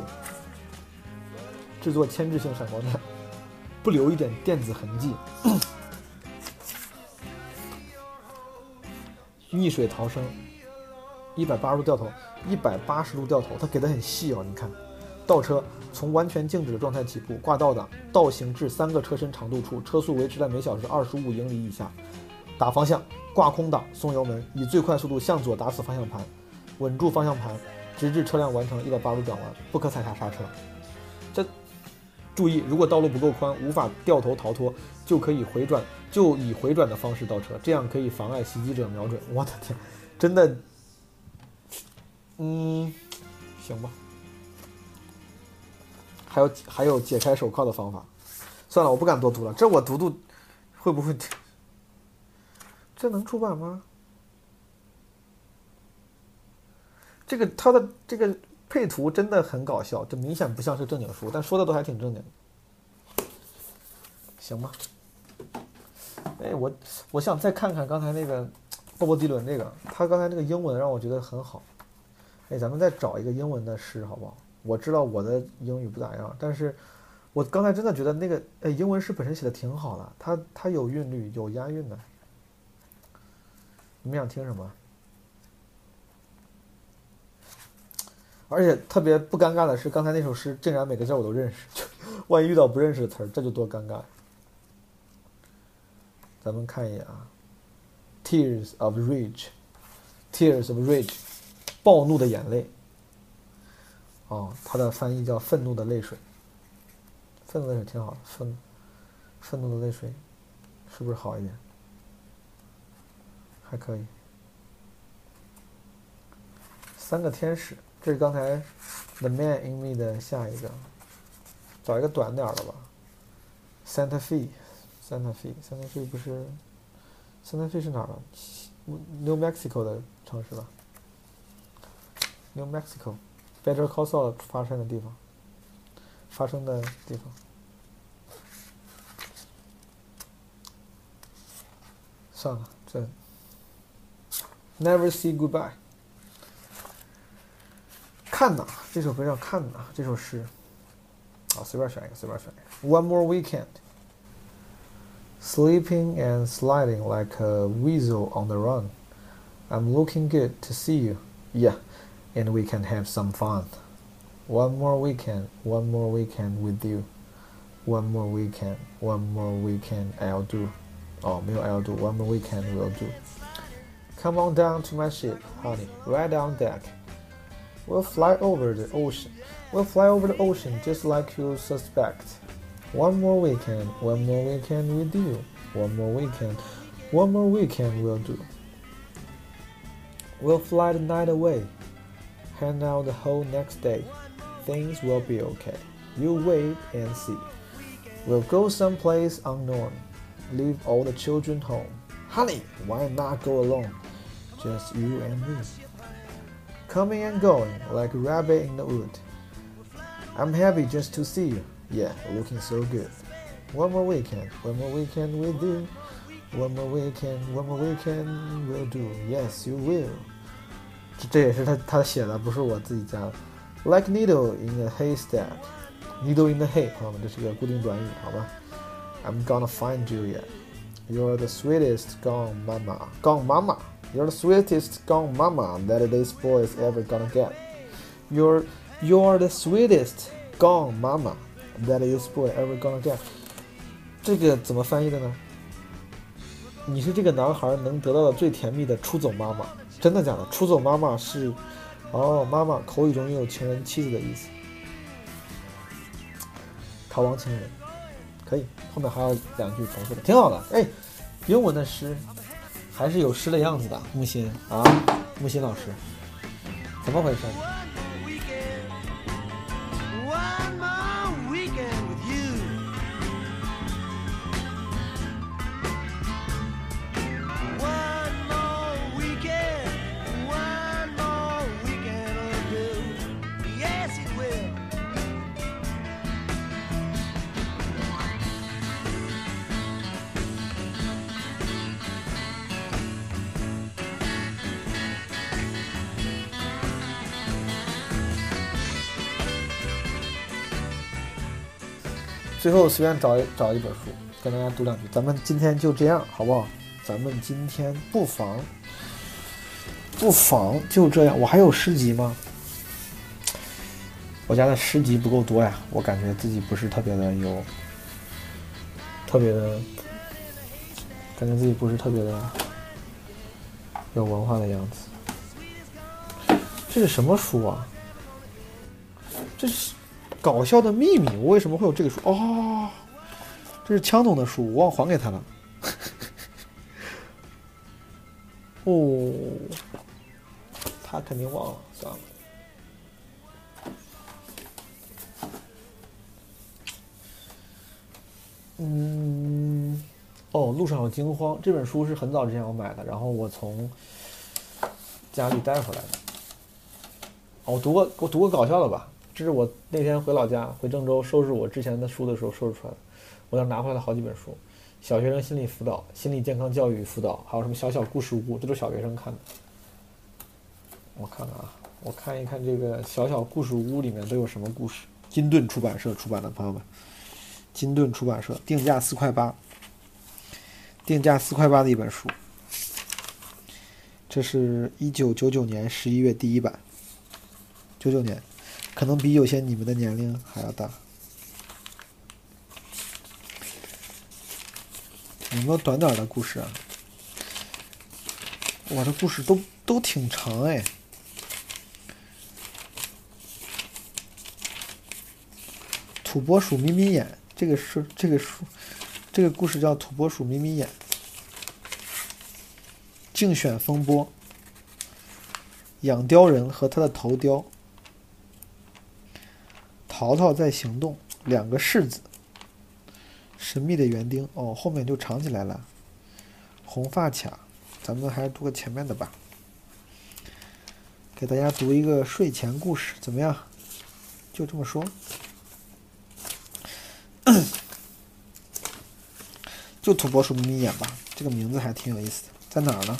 制作牵制性闪光弹，不留一点电子痕迹。逆水逃生，一百八十度掉头，一百八十度掉头，他给的很细哦，你看，倒车。从完全静止的状态起步，挂倒档，倒行至三个车身长度处，车速维持在每小时二十五英里以下。打方向，挂空档，松油门，以最快速度向左打死方向盘，稳住方向盘，直至车辆完成一百八十度转弯，不可踩下刹车。注意，如果道路不够宽，无法掉头逃脱，就可以回转，就以回转的方式倒车，这样可以妨碍袭击者瞄准。我的天，真的，嗯，行吧。还有还有解开手铐的方法，算了，我不敢多读了。这我读读，会不会？这能出版吗？这个它的这个配图真的很搞笑，这明显不像是正经书，但说的都还挺正经。行吧。哎，我我想再看看刚才那个鲍勃迪伦那个，他刚才那个英文让我觉得很好。哎，咱们再找一个英文的诗好不好？我知道我的英语不咋样，但是我刚才真的觉得那个哎，英文诗本身写的挺好的，它它有韵律，有押韵的。你们想听什么？而且特别不尴尬的是，刚才那首诗竟然每个字我都认识，就 万一遇到不认识的词儿，这就多尴尬。咱们看一眼啊，Tears of Rage，Tears of Rage，暴怒的眼泪。哦，它的翻译叫“愤怒的泪水”。愤怒的泪水挺好的，愤愤怒的泪水，是不是好一点？还可以。三个天使，这是刚才《The Man in Me》的下一个，找一个短点的吧。Santa Fe，Santa Fe，Santa Fe 不是？Santa Fe 是哪儿的？New Mexico 的城市吧？New Mexico。Better Call Saul 发生的地方，发生的地方。算了，这 Never Say Goodbye。看呐，这首歌叫看呐，这首诗。啊，随便选一个，随便选一个。One more weekend. Sleeping and sliding like a weasel on the run. I'm looking good to see you. Yeah and we can have some fun. One more weekend, one more weekend with you. One more weekend, one more weekend I'll do. Oh, 没有 I'll do. One more weekend will do. Come on down to my ship, honey. Right on deck. We'll fly over the ocean. We'll fly over the ocean just like you suspect. One more weekend, one more weekend we do. One more weekend, one more weekend we'll do. We'll fly the night away, hang out the whole next day. Things will be okay. You wait and see. We'll go someplace unknown, leave all the children home. Honey, why not go alone? Just you and me Coming and going like a rabbit in the wood. I'm happy just to see you. Yeah, looking so good. One more weekend, one more weekend with you. One more weekend, one more weekend we'll do. Yes, you will. 这这也是他他写的，不是我自己加的。Like needle in a haystack, needle in the hay，朋友们，这是一个固定短语，好吧？I'm gonna find you yet. You're the sweetest gone mama, gone mama. You're the sweetest gone mama that this boy is ever gonna get. You're you're the sweetest gone mama that this boy ever gonna get. 这个怎么翻译的呢？你是这个男孩能得到的最甜蜜的出走妈妈，真的假的？出走妈妈是，哦，妈妈口语中也有情人、妻子的意思。逃亡情人，可以，后面还有两句重复的，挺好的。哎，英文的诗还是有诗的样子的。木心啊，木心老师，怎么回事？最后随便找一找一本书，跟大家读两句。咱们今天就这样，好不好？咱们今天不妨不妨就这样。我还有诗集吗？我家的诗集不够多呀，我感觉自己不是特别的有，特别的，感觉自己不是特别的有文化的样子。这是什么书啊？这是搞笑的秘密。我为什么会有这个书？哦，这是枪总的书，我忘还给他了。哦，他肯定忘了，算了。嗯，哦，路上有惊慌这本书是很早之前我买的，然后我从家里带回来的。哦我读过，我读过搞笑的吧？这是我那天回老家，回郑州收拾我之前的书的时候收拾出来的。我那拿回来了好几本书，小学生心理辅导、心理健康教育辅导，还有什么小小故事屋，这都是小学生看的。我看看啊，我看一看这个小小故事屋里面都有什么故事。金盾出版社出版的，朋友们，金盾出版社定价四块八，定价四块八的一本书。这是一九九九年十一月第一版，九九年，可能比有些你们的年龄还要大。有没有短点的故事啊？我，这故事都都挺长哎。土拨鼠眯眯眼，这个是这个书，这个故事叫《土拨鼠眯眯眼》。竞选风波，养貂人和他的头雕，淘淘在行动，两个柿子，神秘的园丁哦，后面就藏起来了。红发卡，咱们还是读个前面的吧。给大家读一个睡前故事，怎么样？就这么说。就土拨鼠眯眯眼吧，这个名字还挺有意思的，在哪儿呢？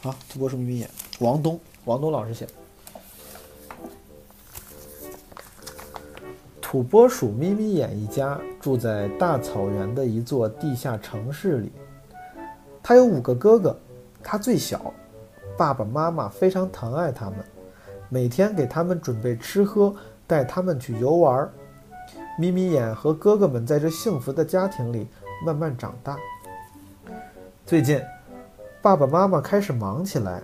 好，土拨鼠眯眯眼，王东，王东老师写的。土拨鼠眯眯眼一家住在大草原的一座地下城市里。他有五个哥哥，他最小，爸爸妈妈非常疼爱他们，每天给他们准备吃喝，带他们去游玩儿。眯眯眼和哥哥们在这幸福的家庭里慢慢长大。最近，爸爸妈妈开始忙起来，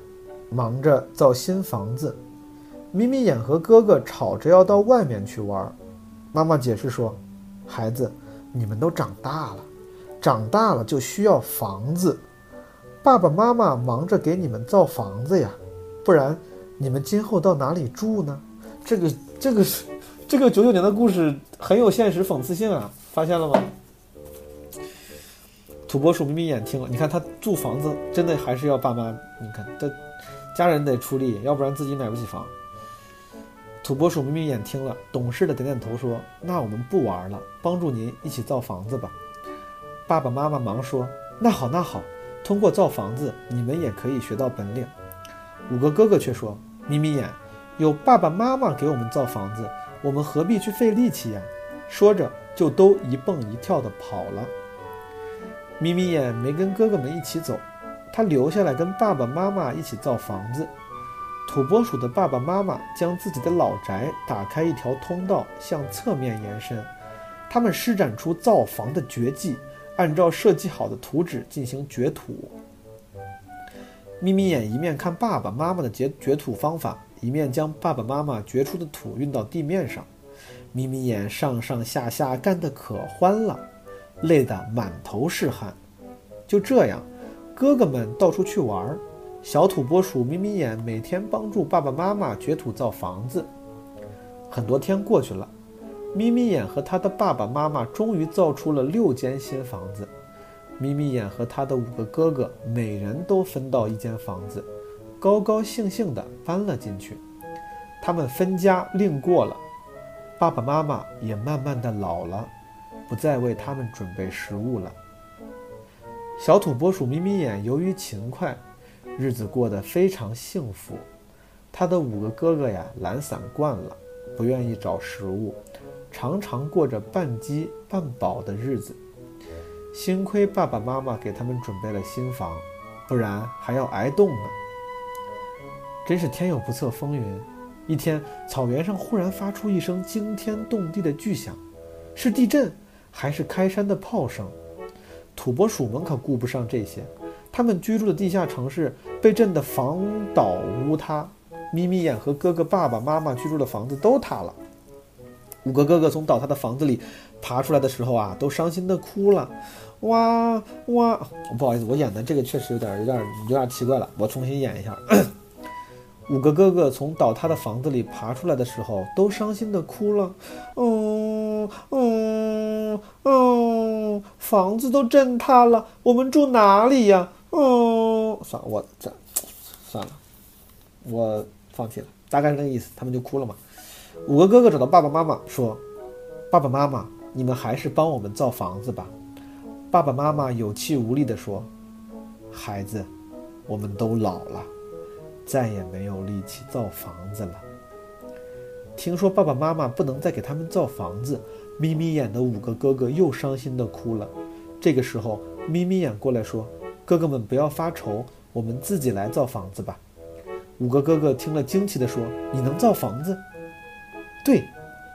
忙着造新房子。眯眯眼和哥哥吵着要到外面去玩。妈妈解释说：“孩子，你们都长大了，长大了就需要房子。爸爸妈妈忙着给你们造房子呀，不然你们今后到哪里住呢？”这个这个是这个九九年的故事很有现实讽刺性啊，发现了吗？土拨鼠眯眯眼听了，你看他住房子真的还是要爸妈，你看这家人得出力，要不然自己买不起房。土拨鼠眯眯眼听了，懂事的点点头说：“那我们不玩了，帮助您一起造房子吧。”爸爸妈妈忙说：“那好，那好，通过造房子，你们也可以学到本领。”五个哥哥却说：“眯眯眼，有爸爸妈妈给我们造房子，我们何必去费力气呀？”说着，就都一蹦一跳的跑了。眯眯眼没跟哥哥们一起走，他留下来跟爸爸妈妈一起造房子。土拨鼠的爸爸妈妈将自己的老宅打开一条通道，向侧面延伸。他们施展出造房的绝技，按照设计好的图纸进行掘土。眯眯眼一面看爸爸妈妈的掘掘土方法，一面将爸爸妈妈掘出的土运到地面上。眯眯眼上上下下干得可欢了。累得满头是汗。就这样，哥哥们到处去玩，小土拨鼠眯眯眼每天帮助爸爸妈妈掘土造房子。很多天过去了，眯眯眼和他的爸爸妈妈终于造出了六间新房子。眯眯眼和他的五个哥哥每人都分到一间房子，高高兴兴地搬了进去。他们分家另过了，爸爸妈妈也慢慢的老了。不再为他们准备食物了。小土拨鼠眯眯眼由于勤快，日子过得非常幸福。他的五个哥哥呀，懒散惯了，不愿意找食物，常常过着半饥半饱的日子。幸亏爸爸妈妈给他们准备了新房，不然还要挨冻呢。真是天有不测风云。一天，草原上忽然发出一声惊天动地的巨响，是地震。还是开山的炮声，土拨鼠们可顾不上这些，他们居住的地下城市被震得房倒屋塌，咪咪眼和哥哥、爸爸妈妈居住的房子都塌了。五个哥哥从倒塌的房子里爬出来的时候啊，都伤心的哭了，哇哇！不好意思，我演的这个确实有点、有点、有点奇怪了，我重新演一下。五个哥哥从倒塌的房子里爬出来的时候，都伤心的哭了。嗯嗯嗯！房子都震塌了，我们住哪里呀？哦，算了，我这算了，我放弃了。大概是那个意思，他们就哭了嘛。五个哥哥找到爸爸妈妈说：“爸爸妈妈，你们还是帮我们造房子吧。”爸爸妈妈有气无力地说：“孩子，我们都老了。”再也没有力气造房子了。听说爸爸妈妈不能再给他们造房子，眯眯眼的五个哥哥又伤心的哭了。这个时候，眯眯眼过来说：“哥哥们不要发愁，我们自己来造房子吧。”五个哥哥听了惊奇的说：“你能造房子？”“对，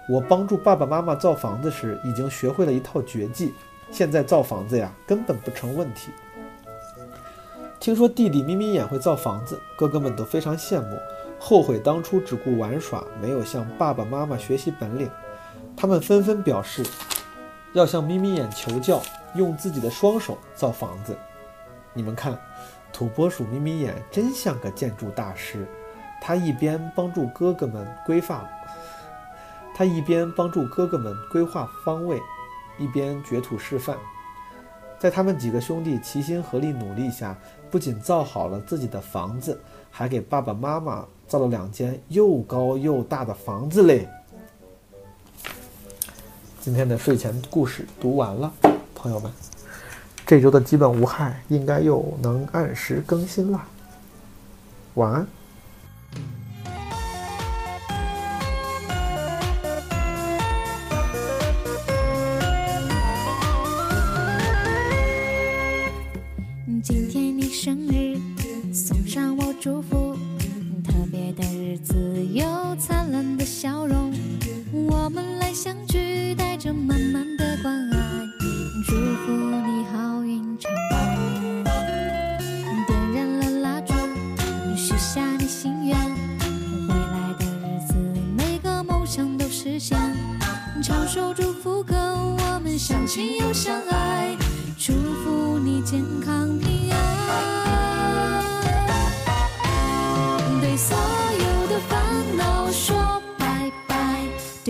我帮助爸爸妈妈造房子时已经学会了一套绝技，现在造房子呀根本不成问题。”听说弟弟眯眯眼会造房子，哥哥们都非常羡慕，后悔当初只顾玩耍，没有向爸爸妈妈学习本领。他们纷纷表示要向眯眯眼求教，用自己的双手造房子。你们看，土拨鼠眯眯眼真像个建筑大师。他一边帮助哥哥们规划，他一边帮助哥哥们规划方位，一边掘土示范。在他们几个兄弟齐心合力努力下，不仅造好了自己的房子，还给爸爸妈妈造了两间又高又大的房子嘞。今天的睡前故事读完了，朋友们，这周的基本无害应该又能按时更新了。晚安。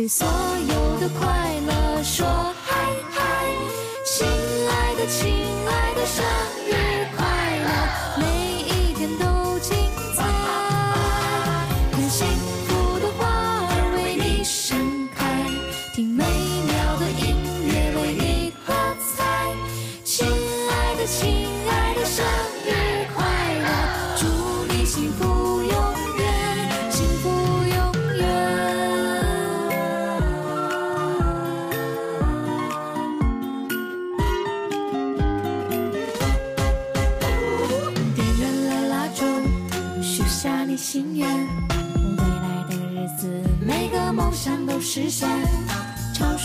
对所有的快乐说嗨嗨，亲爱的，亲爱的，生。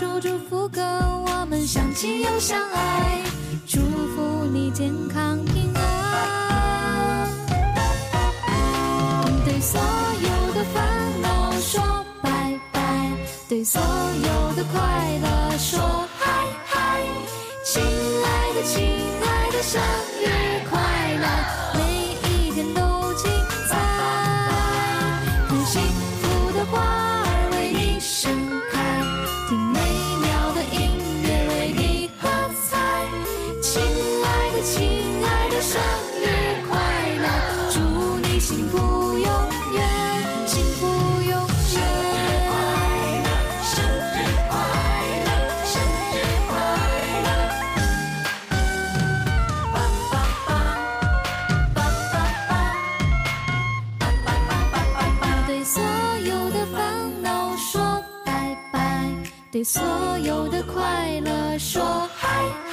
祝祝福歌，我们相亲又相爱，祝福你健康平安。对所有的烦恼说拜拜，对所有的快乐说嗨嗨，亲爱的亲爱的生日。对所有的快乐说嗨。